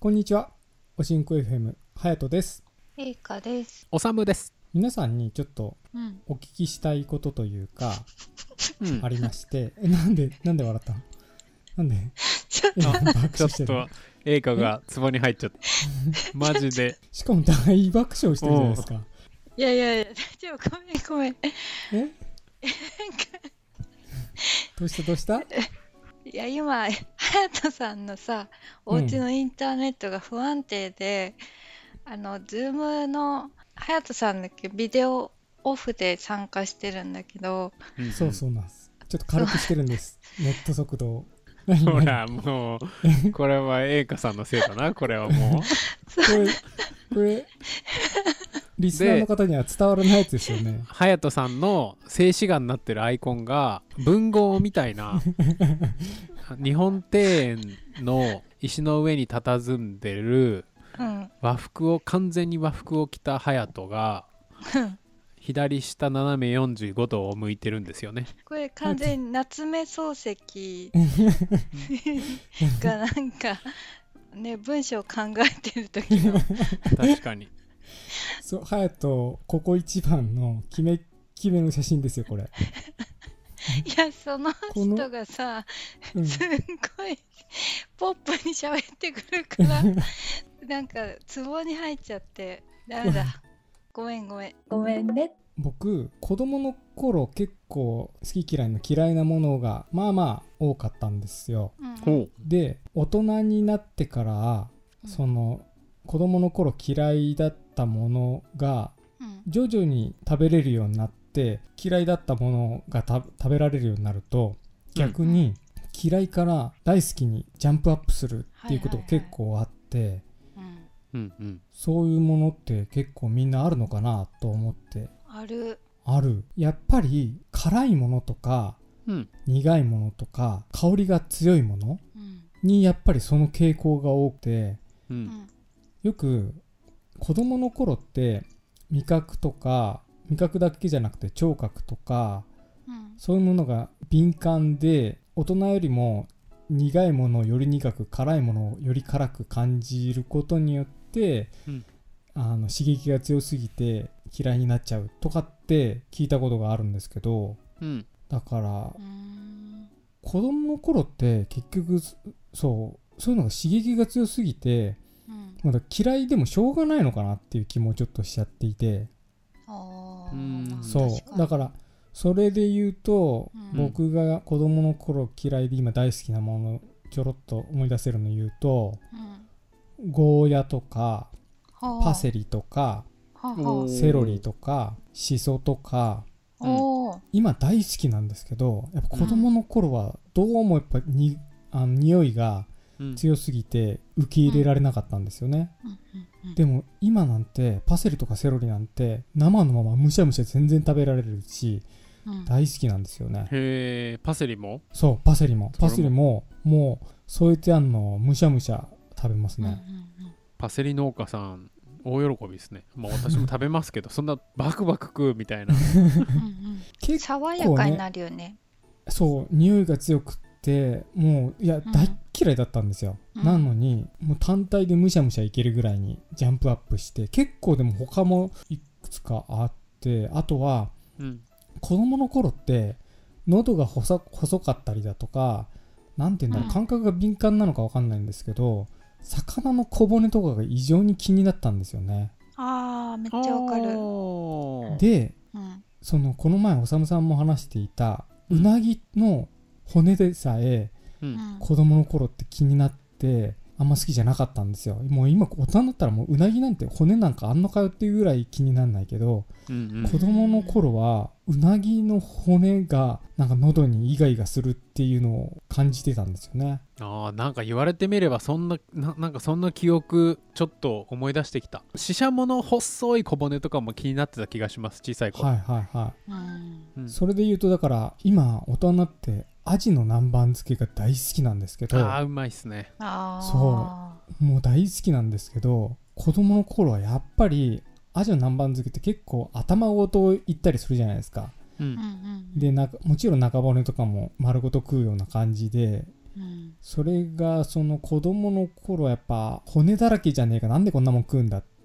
こんにちは。おしんこ FM、はやとです。えいかです。おさむです。皆さんにちょっとうん。お聞きしたいことというか、うんありまして、え、なんで、なんで笑ったの？なんで？ちょっえ爆笑ちょっしてるの？と、映画が壺に入っちゃった。マジで。しかも大爆笑してるじゃないですか。いやいやいや、大丈夫、ごめんごめん。え？どうしたどうした？いや、今、はやとさんのさ、お家のインターネットが不安定で、あの、ズームの、はやとさんだけビデオオフで参加してるんだけど、んそうそうなんです。ちょっと軽くしてるんです。ネット速度を。ほら、もう、これは映画さんのせいだな、これはもう。これ、これ、リスナーの方には伝わらないやつですよね。ハヤトさんの静止画になってるアイコンが文豪みたいな 日本庭園の石の上に佇んでるうん。和服を完全に和服を着たハヤトが 左下斜め45度を向いてるんですよね。これ完全に夏目漱石 がなんか、ね、文章を考えてる時の、確かに。そう、ハヤト、ここ一番の決め、決めの写真ですよ、これ。いや、その人がさ、うん。すんごいポップに喋ってくるから なんかツボに入っちゃってダメだ。ごめんごめん。ごめんね。僕子供の頃結構好き嫌いの嫌いなものがまあまあ多かったんですよ。うん。ほで大人になってからうん。その子供の頃嫌いだったものがうん。徐々に食べれるようになって嫌いだったものがた食べられるようになると逆に嫌いから大好きにジャンプアップするっていうことが結構あって。そういうものって結構みんなあるのかなと思って。ある。ある。やっぱり辛いものとかうん。苦いものとか香りが強いものうん。にやっぱりその傾向が多くてう。うんん。よく子供の頃って味覚とか味覚だけじゃなくて聴覚とかうん。そういうものが敏感で大人よりも苦いものをより苦く辛いものをより辛く感じることによって、うん。あの刺激が強すぎて嫌いになっちゃうとかって聞いたことがあるんですけどうん。だから子供の頃って結局そそうそういうのが刺激が強すぎてうん。まだ嫌いでもしょうがないのかなっていう気もちょっとしちゃっていて。そう。だからそれで言うと、うん。僕が子供の頃嫌いで今大好きなものちょろっと思い出せるの言うとうん。ゴーヤとかはあ。パセリとかセロリとかシソとか今大好きなんですけどやっぱ子供の頃はどうもやっぱにあの匂いがうん。強すぎて受け入れられなかったんですよね、うん。うん。うん。でも今なんてパセリとかセロリなんて生のままむしゃむしゃ全然食べられるしうん。大好きなんですよね。へえ、パセリも？そうパセリも。パセリももう添えてあんのをむしゃむしゃ食べますうん。うん。ね、パセリ農家さん、大喜びですね。まあ私も食べますけど、そんなバクバク食うみたいな。うん。うん。うん。結爽やかになるよね。そう匂いが強くってもういやうん。大っ嫌いだったんですよ、うん。なのにもう単体でむしゃむしゃいけるぐらいにジャンプアップして結構でも他もいくつかあってあとはうん。子供の頃って喉が細細かったりだとかなんて言うんだろう、うん。感覚が敏感なのか分かんないんですけど魚の小骨とかが異常に気になったんですよね。あーめっちゃわかる。るでうん。そのこの前おさむさんも話していたうなぎの骨でさえ子供の頃って気になってあんま好きじゃなかったんですよ。もう今大人になったらもううなぎなんて骨なんかあんのかよっていうぐらい気にならないけどうんうん。子供の頃はうなぎの骨がなんか喉にイガイガするっていうのを感じてたんですよね。ああなんか言われてみればそんなななんかそんな記憶ちょっと思い出してきた。ししゃもの細い小骨とかも気になってた気がします小さい頃、はいはいはうん。うん。いそれで言うとだから今大人になってアジの南蛮漬けが大好きなんですけどああうまいっすね。あそもう大好きなんですけど子供の頃はやっぱりアジの南蛮漬けって結構頭ごといったりするじゃないですか。うん。うんうん。でなもちろん中骨とかも丸ごと食うような感じでうん。それがその子供の頃はやっぱ骨だらけじゃねえかなんでこんなもん食うんだって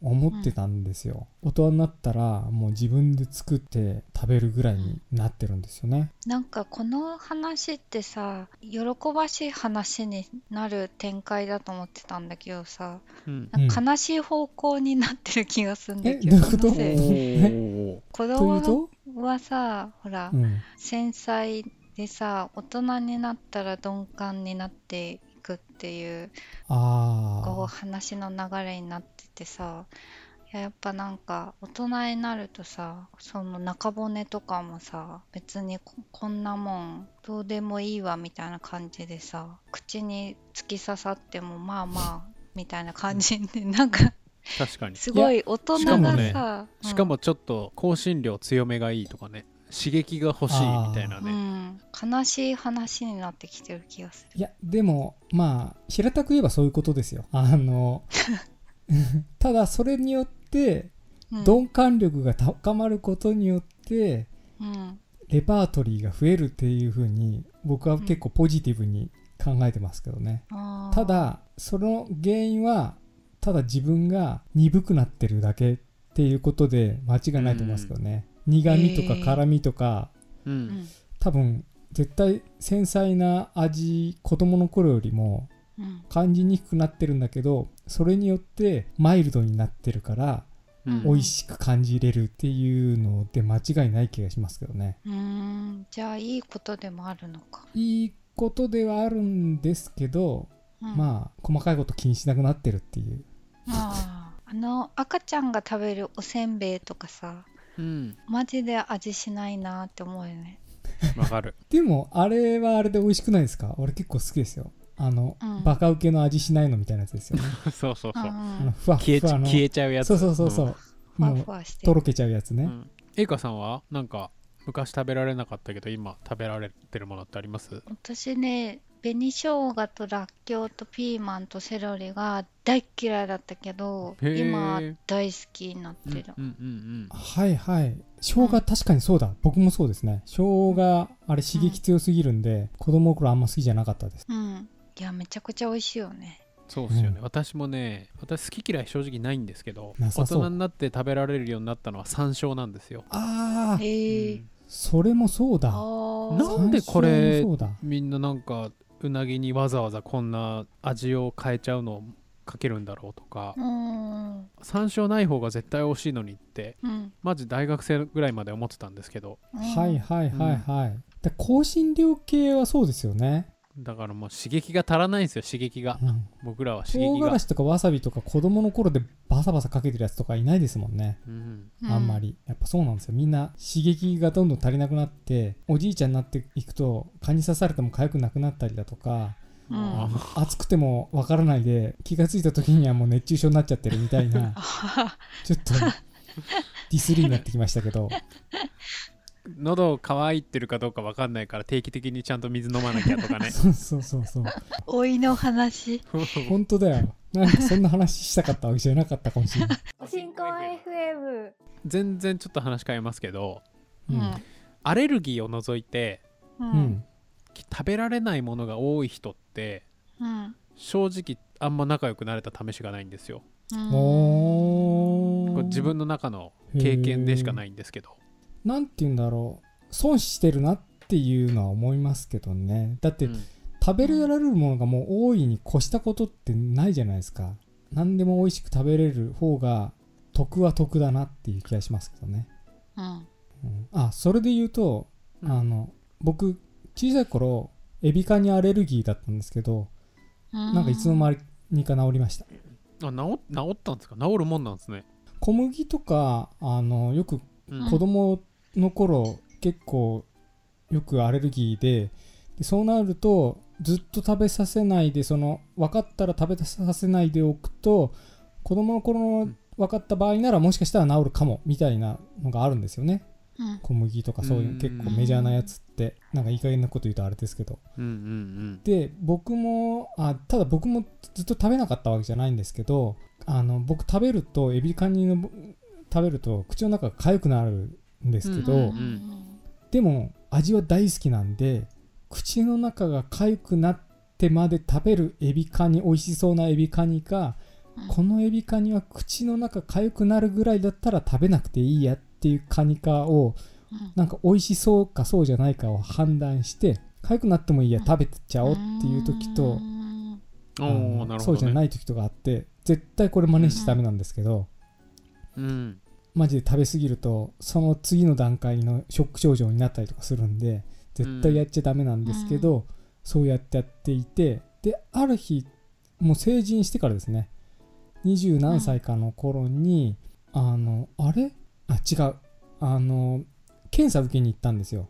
思ってたんですよ、大人になったらもう自分で作って食べるぐらいになってるんですよね。なんかこの話ってさ喜ばしい話になる展開だと思ってたんだけどさうん。悲しい方向になってる気がするんだえけど、どういうこと？なぜお子供はさほら、うん、繊細でさ大人になったら鈍感になっていくっていうあこうあ話の流れになっててさいややっぱなんか大人になるとさその中骨とかもさ別にここんなもんどうでもいいわみたいな感じでさ口に突き刺さってもまあまあみたいな感じで なんか確かに。すごい大人しかもがねさ、うん。しかもちょっと香辛料強めがいいとかね刺激が欲しいみたいなうねん、悲しい話になってきてる気がする。いやでもまあ平たく言えばそういうことですよ。あの ただそれによってうん。鈍感力が高まることによってうん。レパートリーが増えるっていう風に僕は結構ポジティブに考えてますけどね、あー。ただその原因はただ自分が鈍くなってるだけっていうことで間違いないと思いますけどね、苦味とか辛味とかううん。ん多分絶対繊細な味子供の頃よりもうん感じにくくなってるんだけどそれによってマイルドになってるからうん。美味しく感じれるっていうので間違いない気がしますけどね。うーん。じゃあいいことでもあるのか。いいことではあるんですけど、うん。まあ細かいこと気にしなくなってるっていう。あー。あの赤ちゃんが食べるおせんべいとかさうん。マジで味しないなって思うよね。わかる。でもあれはあれで美味しくないですか？俺結構好きですよあの、うん。バカウケの味しないのみたいなやつですよね。そうそうそう。ふわっ消えちふわの。消えちゃうやつ。そうそうそうそう、ふわもうとろけちゃうやつね、うん。えいかさんはなんか昔食べられなかったけど今食べられてるものってあります？私ね紅生姜とらっきょうとピーマンとセロリが大っ嫌いだったけど今大好きになってる。うんうん。はいはい。生姜確かにそうだ、僕もそうですね。生姜あれ刺激強すぎるんで、子供の頃あんま好きじゃなかったです。うん、いやめちゃくちゃ美味しいよね。そうですよね、うん。私もね私好き嫌い正直ないんですけど大人になって食べられるようになったのは山椒なんですよ、ああへえうんそれもそうだ。なんでこれみんななんかうなぎにわざわざこんな味を変えちゃうのをかけるんだろうとかうん。山椒ない方が絶対美味しいのにってうん。マジ大学生ぐらいまで思ってたんですけど。はいはいはいはい、で香辛料系はそうですよね、だからもう刺激が足らないんですよ刺激が。うん、僕らは刺唐激が。辛子とかわさびとか子供の頃でバサバサかけてるやつとかいないですもんね、うん。あんまり。やっぱそうなんですよ。みんな刺激がどんどん足りなくなっておじいちゃんになっていくと蚊に刺されても痒くなくなったりだとかうん。あ暑くてもわからないで気がついた時にはもう熱中症になっちゃってるみたいな ちょっとディスりになってきましたけど喉乾いてるかどうかわかんないから定期的にちゃんと水飲まなきゃとかね。そうそうそうそう。おいの話。本当だよ。なんかそんな話したかったわけじゃなかったかもしれない、新婚 FM 全然ちょっと話変えますけどううん。んアレルギーを除いてううん。ん、食べられないものが多い人ってうん。正直あんま仲良くなれた試しがないんですよ。うん。自分の中の経験でしかないんですけどなんて言うんだろう。損してるなっていうのは思いますけどね。だって、うん。食べられるものがもう大いに越したことってないじゃないですか。何でも美味しく食べれる方が得は得だなっていう気がしますけどね、うん。うん、あそれで言うと、うん。あの僕小さい頃エビ科にアレルギーだったんですけど、なんかいつの間にか治りました。あ治治ったんですか？治るもんなんですね、小麦とかあのよくうん。子供の頃結構よくアレルギーででそうなるとずっと食べさせないでその分かったら食べさせないでおくと子供の頃の分かった場合ならもしかしたら治るかもみたいなのがあるんですよね。うん。小麦とかそういううん。結構メジャーなやつってなんかいい加減なこと言うとあれですけど。うんうんで僕もあただ僕もずっと食べなかったわけじゃないんですけどあの僕食べるとエビカニの食べると口の中が痒くなるんですけど、うんうんでも味は大好きなんで口の中が痒くなってまで食べるエビカニ美味しそうなエビカニか、うん。このエビカニは口の中痒くなるぐらいだったら食べなくていいやっていうカニかをうん。なんか美味しそうかそうじゃないかを判断して痒くなってもいいやうん食べちゃおうっていう時と、うん。おあのおなるそうじゃない時とかあって絶対これ真似しちゃダメなんですけど、うんマジで食べ過ぎるとその次の段階のショック症状になったりとかするんで絶対やっちゃダメなんですけど、そうやってやっていてである日もう成人してからですね。二十何歳かの頃に、あのあれ？あ違う。あの検査受けに行ったんですよ。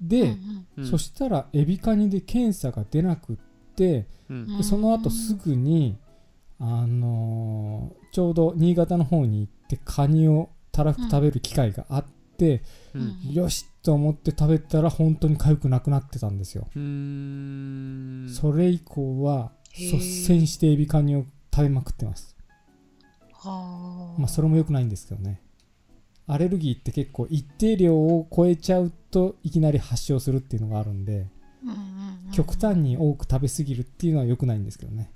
で、うんうん。そしたらエビカニで検査が出なくってうん。でその後すぐに、あのーちょうど新潟の方に行ってカニをたらふく食べる機会があって、うん。よしと思って食べたら本当に痒くなくなってたんですよ、それ以降は率先してエビカニを食べまくってます。はあ。まあそれも良くないんですけどね。アレルギーって結構一定量を超えちゃうといきなり発症するっていうのがあるんで極端に多く食べ過ぎるっていうのは良くないんですけどね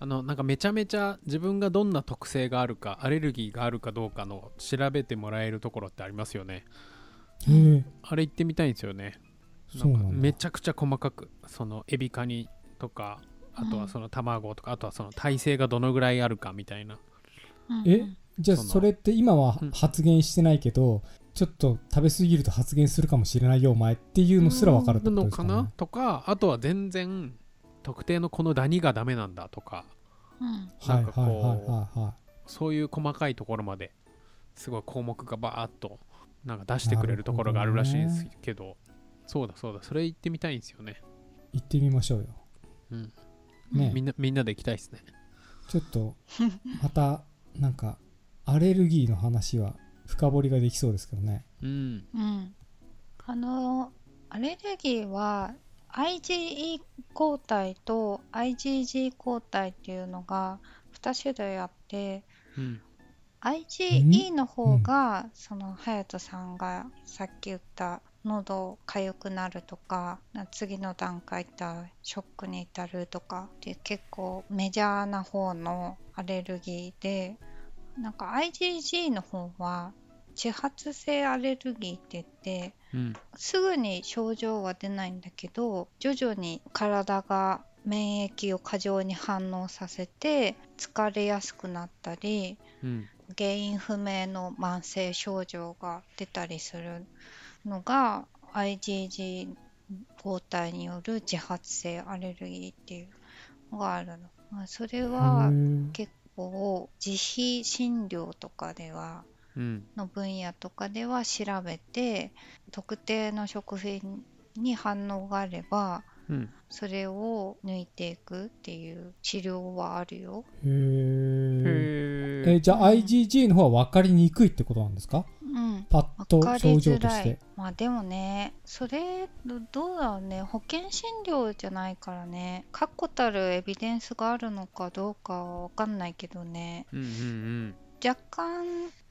あのなんかめちゃめちゃ自分がどんな特性があるかアレルギーがあるかどうかの調べてもらえるところってありますよね。あれ行ってみたいんですよね。めちゃくちゃ細かくそのエビカニとかあとはその卵とか、あとはその耐性がどのぐらいあるかみたいな。うん。えじゃあそれって今はうん。発言してないけど、ちょっと食べ過ぎると発言するかもしれないよお前っていうのすら分かるってことのですかね。かな？とかあとは全然特定のこのダニがダメなんだとかうん。なんかこうはいはいはそういう細かいところまですごい項目がバーっとなんか出してくれるところがあるらしいんですけどそうだそうだそれ行ってみたいんですよね、い行ってみましょうよ。うん。ね。みんなみんなで行きたいですね。ちょっとまたなんかアレルギーの話は深掘りができそうですけどね。うん。うん。あのアレルギーは IgE 抗体と IgG 抗体っていうのが2種類あってうん、IgE の方が、その隼人さんがさっき言った喉痒くなるとか次の段階いったショックに至るとかって結構メジャーな方のアレルギーでなんか IgG の方は自発性アレルギーって言ってうん。すぐに症状は出ないんだけど徐々に体が免疫を過剰に反応させて疲れやすくなったりうん。原因不明の慢性症状が出たりするのが IgG 抗体による自発性アレルギーっていうのがあるの。まあ、それは結構自費診療とかではうんの分野とかでは調べて特定の食品に反応があればうん。それを抜いていくっていう治療はあるよ。へえじゃあ IgG の方は分かりにくいってことなんですか？うん。パッと症状づらい。としてまあでもねそれどどうだろうね。保険診療じゃないからね。確固たるエビデンスがあるのかどうかは分かんないけどね。うんうん若干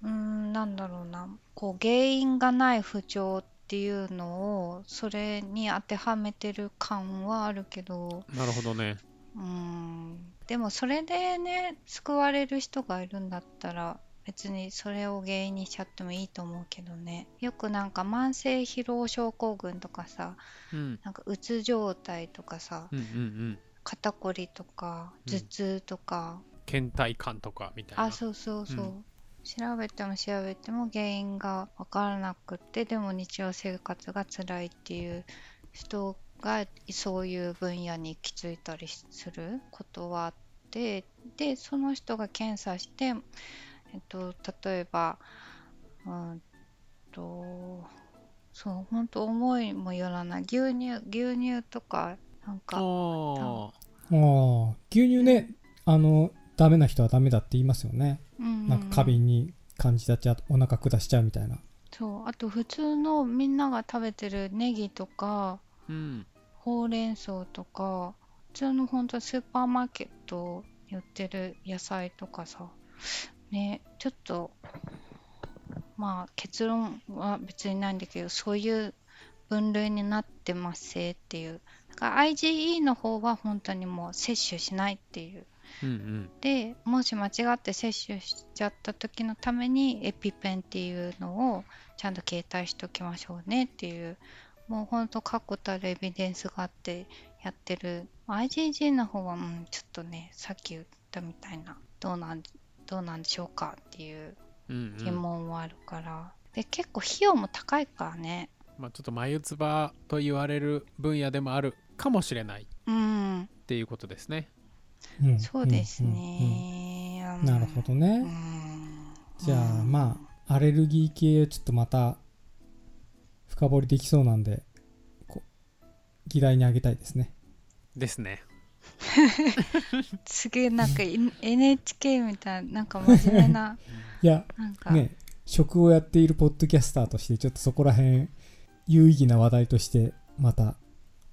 うーんなんだろうな。こう原因がない不調っていうのをそれに当てはめてる感はあるけど。うんなるほどね。うーん。でもそれでね救われる人がいるんだったら別にそれを原因にしちゃってもいいと思うけどね。よくなんか慢性疲労症候群とかさうん。なんかうつ状態とかさうんうんうん。肩こりとかうん頭痛とか、倦怠感とかみたいな。あそうそうそう、うん。調べても調べても原因が分からなくってでも日常生活が辛いっていう人がそういう分野に行き着いたりすることはあってでその人が検査して、えっと、例えばうんとそう本当思いもよらない牛乳牛乳とかなんかああああ牛乳ねあのダメな人はダメだって言いますよね。うんなんか過敏に感じたっちゃお腹下しちゃうみたいな。そう。あと普通のみんなが食べてるネギとかうん。ほうれん草とか普通の本当スーパーマーケットに売ってる野菜とかさねちょっとまあ結論は別にないんだけどそういう分類になってますっていう。だから IgE の方は本当にもう摂取しないっていううんうん。でもし間違って摂取しちゃった時のためにエピペンっていうのをちゃんと携帯しておきましょうねっていうもうほんと確固たるエビデンスがあってやってる。IgG の方は、うん、ちょっとねさっき言ったみたいなどうなんどうなんでしょうかっていううんう疑ん問はあるから、で結構費用も高いからね。まあ、ちょっと眉唾と言われる分野でもあるかもしれないっうん。ていうことですねうん。そうですうんうんね、うん。なるほどね、うん。じゃあまあアレルギー系ちょっとまた深掘りできそうなんでこ議題にあげたいですね。ですね。すげえなんかい NHK みたいななんか真面目な いやなんか、ね職をやっているポッドキャスターとしてちょっとそこら辺有意義な話題としてまた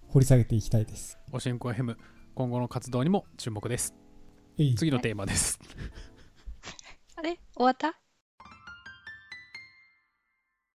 掘り下げていきたいです。おしんこ FM 今後の活動にも注目です。次のテーマです。あれ？終わった？